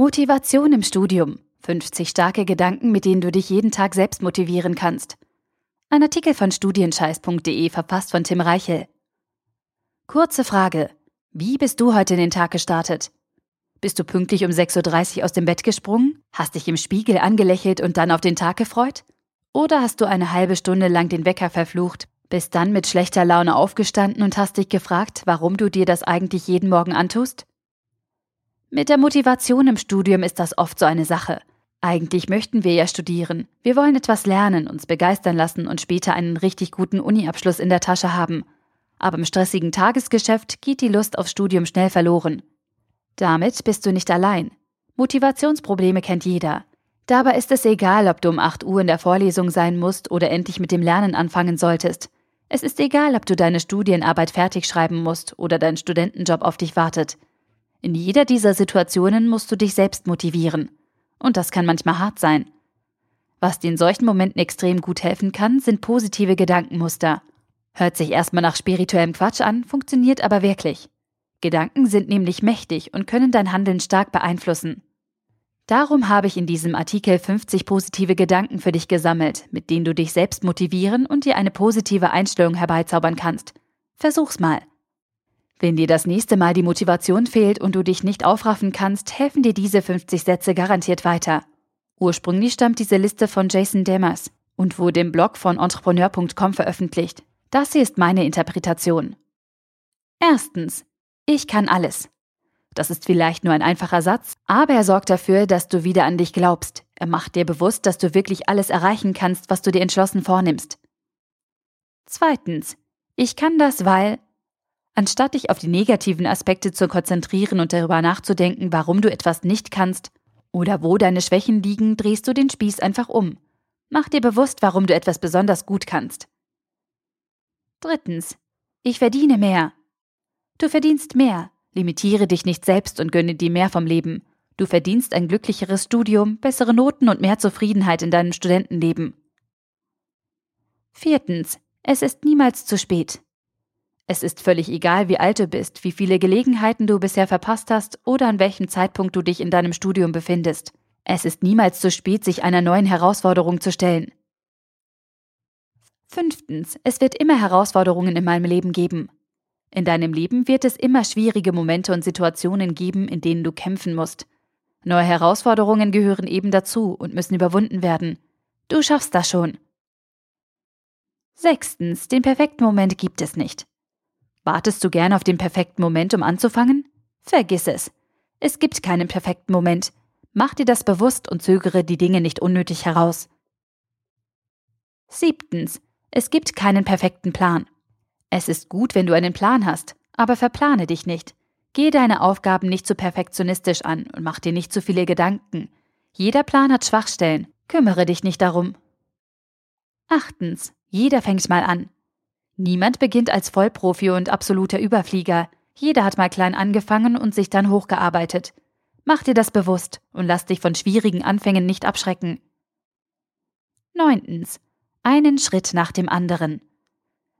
Motivation im Studium. 50 starke Gedanken, mit denen du dich jeden Tag selbst motivieren kannst. Ein Artikel von studienscheiß.de verfasst von Tim Reichel. Kurze Frage. Wie bist du heute in den Tag gestartet? Bist du pünktlich um 6.30 Uhr aus dem Bett gesprungen? Hast dich im Spiegel angelächelt und dann auf den Tag gefreut? Oder hast du eine halbe Stunde lang den Wecker verflucht, bist dann mit schlechter Laune aufgestanden und hast dich gefragt, warum du dir das eigentlich jeden Morgen antust? Mit der Motivation im Studium ist das oft so eine Sache. Eigentlich möchten wir ja studieren. Wir wollen etwas lernen, uns begeistern lassen und später einen richtig guten Uni-Abschluss in der Tasche haben. Aber im stressigen Tagesgeschäft geht die Lust aufs Studium schnell verloren. Damit bist du nicht allein. Motivationsprobleme kennt jeder. Dabei ist es egal, ob du um 8 Uhr in der Vorlesung sein musst oder endlich mit dem Lernen anfangen solltest. Es ist egal, ob du deine Studienarbeit fertig schreiben musst oder dein Studentenjob auf dich wartet. In jeder dieser Situationen musst du dich selbst motivieren. Und das kann manchmal hart sein. Was dir in solchen Momenten extrem gut helfen kann, sind positive Gedankenmuster. Hört sich erstmal nach spirituellem Quatsch an, funktioniert aber wirklich. Gedanken sind nämlich mächtig und können dein Handeln stark beeinflussen. Darum habe ich in diesem Artikel 50 positive Gedanken für dich gesammelt, mit denen du dich selbst motivieren und dir eine positive Einstellung herbeizaubern kannst. Versuch's mal. Wenn dir das nächste Mal die Motivation fehlt und du dich nicht aufraffen kannst, helfen dir diese 50 Sätze garantiert weiter. Ursprünglich stammt diese Liste von Jason Demers und wurde im Blog von entrepreneur.com veröffentlicht. Das hier ist meine Interpretation. Erstens. Ich kann alles. Das ist vielleicht nur ein einfacher Satz, aber er sorgt dafür, dass du wieder an dich glaubst. Er macht dir bewusst, dass du wirklich alles erreichen kannst, was du dir entschlossen vornimmst. Zweitens. Ich kann das, weil Anstatt dich auf die negativen Aspekte zu konzentrieren und darüber nachzudenken, warum du etwas nicht kannst oder wo deine Schwächen liegen, drehst du den Spieß einfach um. Mach dir bewusst, warum du etwas besonders gut kannst. Drittens. Ich verdiene mehr. Du verdienst mehr. Limitiere dich nicht selbst und gönne dir mehr vom Leben. Du verdienst ein glücklicheres Studium, bessere Noten und mehr Zufriedenheit in deinem Studentenleben. Viertens. Es ist niemals zu spät. Es ist völlig egal, wie alt du bist, wie viele Gelegenheiten du bisher verpasst hast oder an welchem Zeitpunkt du dich in deinem Studium befindest. Es ist niemals zu spät, sich einer neuen Herausforderung zu stellen. Fünftens, es wird immer Herausforderungen in meinem Leben geben. In deinem Leben wird es immer schwierige Momente und Situationen geben, in denen du kämpfen musst. Neue Herausforderungen gehören eben dazu und müssen überwunden werden. Du schaffst das schon. Sechstens, den perfekten Moment gibt es nicht. Wartest du gern auf den perfekten Moment, um anzufangen? Vergiss es. Es gibt keinen perfekten Moment. Mach dir das bewusst und zögere die Dinge nicht unnötig heraus. Siebtens. Es gibt keinen perfekten Plan. Es ist gut, wenn du einen Plan hast, aber verplane dich nicht. Geh deine Aufgaben nicht zu perfektionistisch an und mach dir nicht zu viele Gedanken. Jeder Plan hat Schwachstellen. Kümmere dich nicht darum. Achtens. Jeder fängt mal an. Niemand beginnt als Vollprofi und absoluter Überflieger. Jeder hat mal klein angefangen und sich dann hochgearbeitet. Mach dir das bewusst und lass dich von schwierigen Anfängen nicht abschrecken. Neuntens. Einen Schritt nach dem anderen.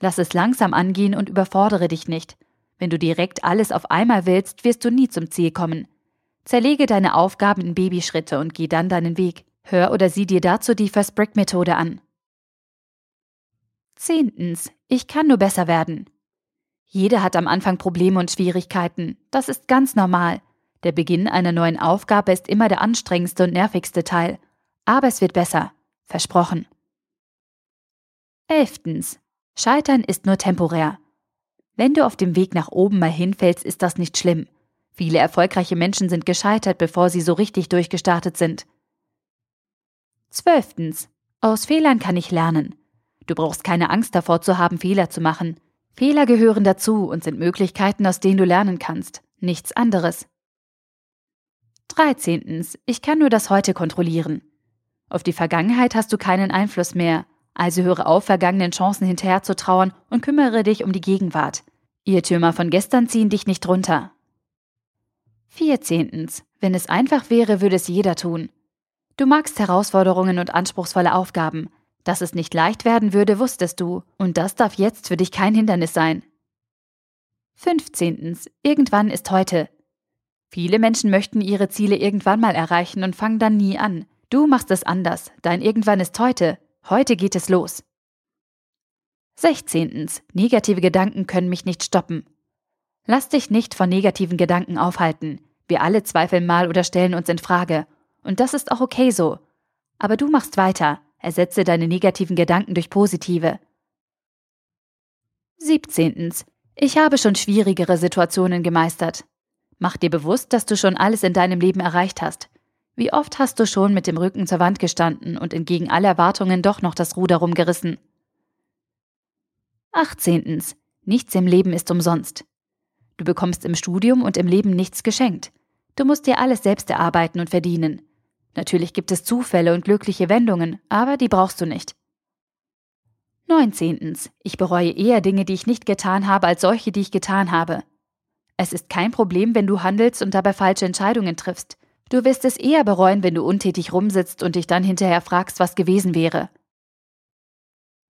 Lass es langsam angehen und überfordere dich nicht. Wenn du direkt alles auf einmal willst, wirst du nie zum Ziel kommen. Zerlege deine Aufgaben in Babyschritte und geh dann deinen Weg. Hör oder sieh dir dazu die First Brick Methode an. Zehntens. Ich kann nur besser werden. Jeder hat am Anfang Probleme und Schwierigkeiten. Das ist ganz normal. Der Beginn einer neuen Aufgabe ist immer der anstrengendste und nervigste Teil. Aber es wird besser. Versprochen. Elftens. Scheitern ist nur temporär. Wenn du auf dem Weg nach oben mal hinfällst, ist das nicht schlimm. Viele erfolgreiche Menschen sind gescheitert, bevor sie so richtig durchgestartet sind. Zwölftens. Aus Fehlern kann ich lernen. Du brauchst keine Angst davor zu haben, Fehler zu machen. Fehler gehören dazu und sind Möglichkeiten, aus denen du lernen kannst. Nichts anderes. 13. Ich kann nur das Heute kontrollieren. Auf die Vergangenheit hast du keinen Einfluss mehr, also höre auf, vergangenen Chancen hinterherzutrauern und kümmere dich um die Gegenwart. Irrtümer von gestern ziehen dich nicht runter. 14. Wenn es einfach wäre, würde es jeder tun. Du magst Herausforderungen und anspruchsvolle Aufgaben, dass es nicht leicht werden würde, wusstest du, und das darf jetzt für dich kein Hindernis sein. 15. Irgendwann ist heute. Viele Menschen möchten ihre Ziele irgendwann mal erreichen und fangen dann nie an. Du machst es anders. Dein Irgendwann ist heute. Heute geht es los. 16. Negative Gedanken können mich nicht stoppen. Lass dich nicht von negativen Gedanken aufhalten. Wir alle zweifeln mal oder stellen uns in Frage. Und das ist auch okay so. Aber du machst weiter. Ersetze deine negativen Gedanken durch positive. 17. Ich habe schon schwierigere Situationen gemeistert. Mach dir bewusst, dass du schon alles in deinem Leben erreicht hast. Wie oft hast du schon mit dem Rücken zur Wand gestanden und entgegen aller Erwartungen doch noch das Ruder rumgerissen? 18. Nichts im Leben ist umsonst. Du bekommst im Studium und im Leben nichts geschenkt. Du musst dir alles selbst erarbeiten und verdienen. Natürlich gibt es Zufälle und glückliche Wendungen, aber die brauchst du nicht. 19. Ich bereue eher Dinge, die ich nicht getan habe, als solche, die ich getan habe. Es ist kein Problem, wenn du handelst und dabei falsche Entscheidungen triffst. Du wirst es eher bereuen, wenn du untätig rumsitzt und dich dann hinterher fragst, was gewesen wäre.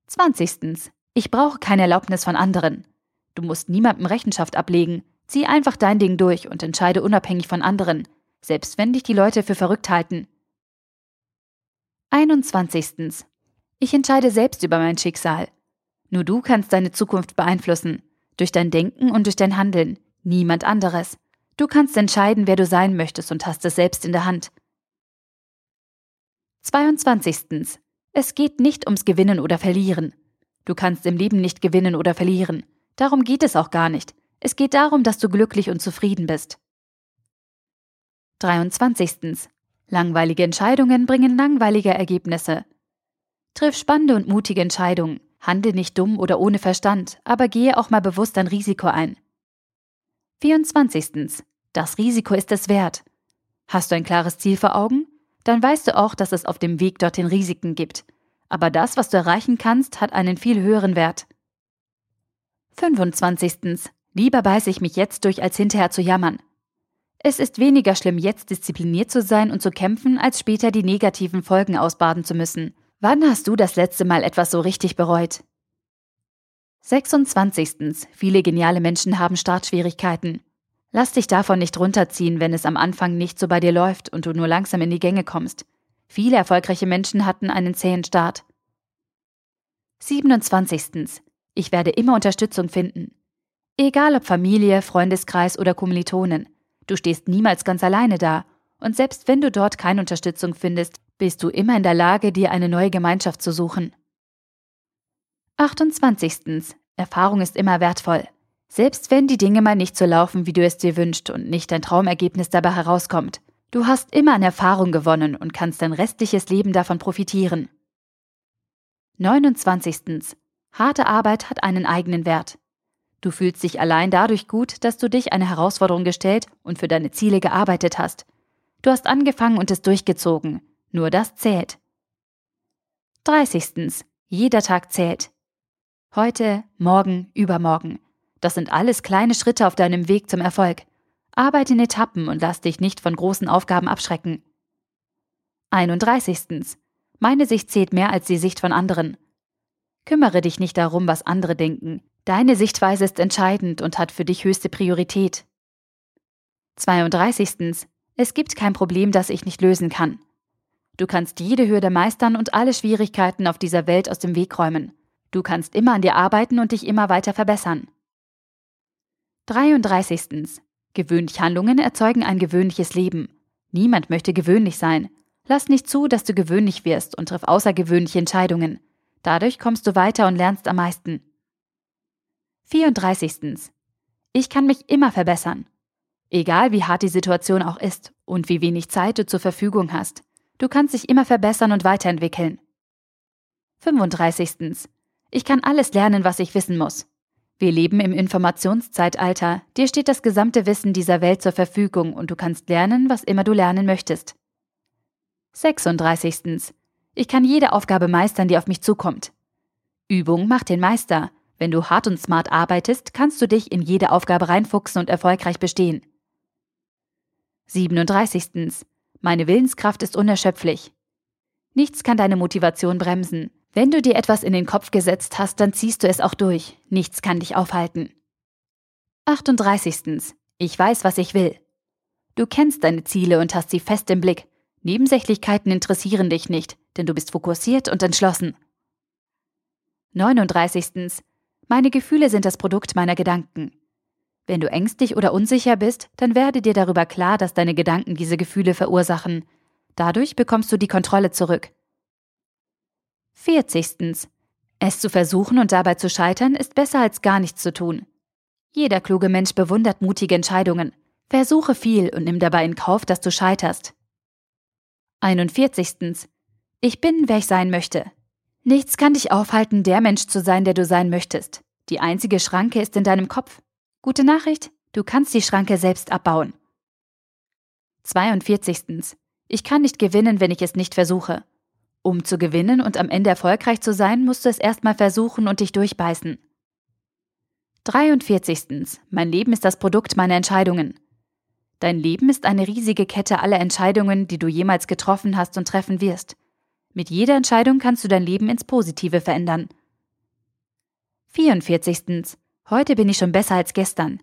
20. Ich brauche keine Erlaubnis von anderen. Du musst niemandem Rechenschaft ablegen. Zieh einfach dein Ding durch und entscheide unabhängig von anderen, selbst wenn dich die Leute für verrückt halten. 21. Ich entscheide selbst über mein Schicksal. Nur du kannst deine Zukunft beeinflussen, durch dein Denken und durch dein Handeln, niemand anderes. Du kannst entscheiden, wer du sein möchtest und hast es selbst in der Hand. 22. Es geht nicht ums Gewinnen oder Verlieren. Du kannst im Leben nicht gewinnen oder verlieren. Darum geht es auch gar nicht. Es geht darum, dass du glücklich und zufrieden bist. 23. Langweilige Entscheidungen bringen langweilige Ergebnisse. Triff spannende und mutige Entscheidungen. Handle nicht dumm oder ohne Verstand, aber gehe auch mal bewusst ein Risiko ein. 24. Das Risiko ist es wert. Hast du ein klares Ziel vor Augen? Dann weißt du auch, dass es auf dem Weg dorthin Risiken gibt. Aber das, was du erreichen kannst, hat einen viel höheren Wert. 25. Lieber beiße ich mich jetzt durch, als hinterher zu jammern. Es ist weniger schlimm, jetzt diszipliniert zu sein und zu kämpfen, als später die negativen Folgen ausbaden zu müssen. Wann hast du das letzte Mal etwas so richtig bereut? 26. Viele geniale Menschen haben Startschwierigkeiten. Lass dich davon nicht runterziehen, wenn es am Anfang nicht so bei dir läuft und du nur langsam in die Gänge kommst. Viele erfolgreiche Menschen hatten einen zähen Start. 27. Ich werde immer Unterstützung finden. Egal ob Familie, Freundeskreis oder Kommilitonen. Du stehst niemals ganz alleine da. Und selbst wenn du dort keine Unterstützung findest, bist du immer in der Lage, dir eine neue Gemeinschaft zu suchen. 28. Erfahrung ist immer wertvoll. Selbst wenn die Dinge mal nicht so laufen, wie du es dir wünschst und nicht dein Traumergebnis dabei herauskommt. Du hast immer an Erfahrung gewonnen und kannst dein restliches Leben davon profitieren. 29. Harte Arbeit hat einen eigenen Wert. Du fühlst dich allein dadurch gut, dass du dich eine Herausforderung gestellt und für deine Ziele gearbeitet hast. Du hast angefangen und es durchgezogen. Nur das zählt. 30. Jeder Tag zählt. Heute, morgen, übermorgen. Das sind alles kleine Schritte auf deinem Weg zum Erfolg. Arbeite in Etappen und lass dich nicht von großen Aufgaben abschrecken. 31. Meine Sicht zählt mehr als die Sicht von anderen. Kümmere dich nicht darum, was andere denken. Deine Sichtweise ist entscheidend und hat für dich höchste Priorität. 32. Es gibt kein Problem, das ich nicht lösen kann. Du kannst jede Hürde meistern und alle Schwierigkeiten auf dieser Welt aus dem Weg räumen. Du kannst immer an dir arbeiten und dich immer weiter verbessern. 33. Gewöhnliche Handlungen erzeugen ein gewöhnliches Leben. Niemand möchte gewöhnlich sein. Lass nicht zu, dass du gewöhnlich wirst und triff außergewöhnliche Entscheidungen. Dadurch kommst du weiter und lernst am meisten. 34. Ich kann mich immer verbessern. Egal wie hart die Situation auch ist und wie wenig Zeit du zur Verfügung hast, du kannst dich immer verbessern und weiterentwickeln. 35. Ich kann alles lernen, was ich wissen muss. Wir leben im Informationszeitalter, dir steht das gesamte Wissen dieser Welt zur Verfügung und du kannst lernen, was immer du lernen möchtest. 36. Ich kann jede Aufgabe meistern, die auf mich zukommt. Übung macht den Meister. Wenn du hart und smart arbeitest, kannst du dich in jede Aufgabe reinfuchsen und erfolgreich bestehen. 37. Meine Willenskraft ist unerschöpflich. Nichts kann deine Motivation bremsen. Wenn du dir etwas in den Kopf gesetzt hast, dann ziehst du es auch durch. Nichts kann dich aufhalten. 38. Ich weiß, was ich will. Du kennst deine Ziele und hast sie fest im Blick. Nebensächlichkeiten interessieren dich nicht, denn du bist fokussiert und entschlossen. 39. Meine Gefühle sind das Produkt meiner Gedanken. Wenn du ängstlich oder unsicher bist, dann werde dir darüber klar, dass deine Gedanken diese Gefühle verursachen. Dadurch bekommst du die Kontrolle zurück. 40. Es zu versuchen und dabei zu scheitern ist besser als gar nichts zu tun. Jeder kluge Mensch bewundert mutige Entscheidungen. Versuche viel und nimm dabei in Kauf, dass du scheiterst. 41. Ich bin, wer ich sein möchte. Nichts kann dich aufhalten, der Mensch zu sein, der du sein möchtest. Die einzige Schranke ist in deinem Kopf. Gute Nachricht, du kannst die Schranke selbst abbauen. 42. Ich kann nicht gewinnen, wenn ich es nicht versuche. Um zu gewinnen und am Ende erfolgreich zu sein, musst du es erstmal versuchen und dich durchbeißen. 43. Mein Leben ist das Produkt meiner Entscheidungen. Dein Leben ist eine riesige Kette aller Entscheidungen, die du jemals getroffen hast und treffen wirst. Mit jeder Entscheidung kannst du dein Leben ins Positive verändern. 44. Heute bin ich schon besser als gestern.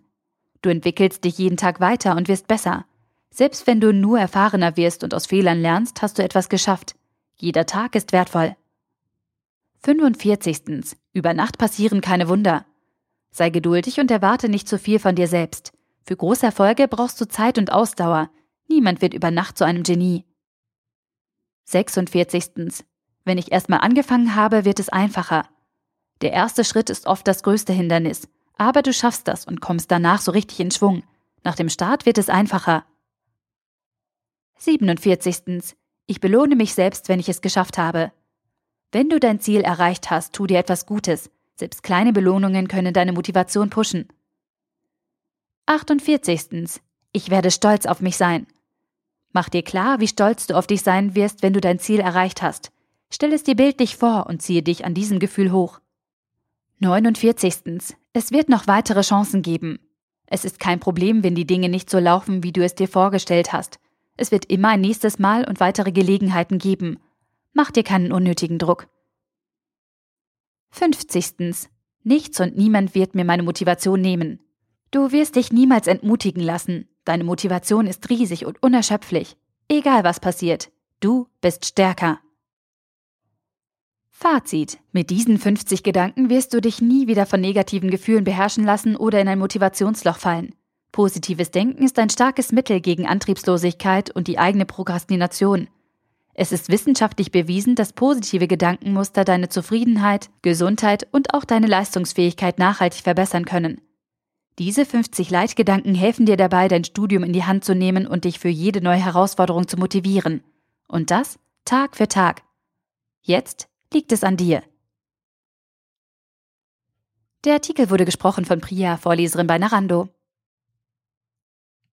Du entwickelst dich jeden Tag weiter und wirst besser. Selbst wenn du nur erfahrener wirst und aus Fehlern lernst, hast du etwas geschafft. Jeder Tag ist wertvoll. 45. Über Nacht passieren keine Wunder. Sei geduldig und erwarte nicht zu viel von dir selbst. Für große Erfolge brauchst du Zeit und Ausdauer. Niemand wird über Nacht zu einem Genie. 46. Wenn ich erstmal angefangen habe, wird es einfacher. Der erste Schritt ist oft das größte Hindernis, aber du schaffst das und kommst danach so richtig in Schwung. Nach dem Start wird es einfacher. 47. Ich belohne mich selbst, wenn ich es geschafft habe. Wenn du dein Ziel erreicht hast, tu dir etwas Gutes. Selbst kleine Belohnungen können deine Motivation pushen. 48. Ich werde stolz auf mich sein. Mach dir klar, wie stolz du auf dich sein wirst, wenn du dein Ziel erreicht hast. Stell es dir bildlich vor und ziehe dich an diesem Gefühl hoch. 49. Es wird noch weitere Chancen geben. Es ist kein Problem, wenn die Dinge nicht so laufen, wie du es dir vorgestellt hast. Es wird immer ein nächstes Mal und weitere Gelegenheiten geben. Mach dir keinen unnötigen Druck. 50. Nichts und niemand wird mir meine Motivation nehmen. Du wirst dich niemals entmutigen lassen. Deine Motivation ist riesig und unerschöpflich. Egal was passiert, du bist stärker. Fazit. Mit diesen 50 Gedanken wirst du dich nie wieder von negativen Gefühlen beherrschen lassen oder in ein Motivationsloch fallen. Positives Denken ist ein starkes Mittel gegen Antriebslosigkeit und die eigene Prokrastination. Es ist wissenschaftlich bewiesen, dass positive Gedankenmuster deine Zufriedenheit, Gesundheit und auch deine Leistungsfähigkeit nachhaltig verbessern können. Diese 50 Leitgedanken helfen dir dabei, dein Studium in die Hand zu nehmen und dich für jede neue Herausforderung zu motivieren. Und das Tag für Tag. Jetzt liegt es an dir. Der Artikel wurde gesprochen von Priya, Vorleserin bei Narando.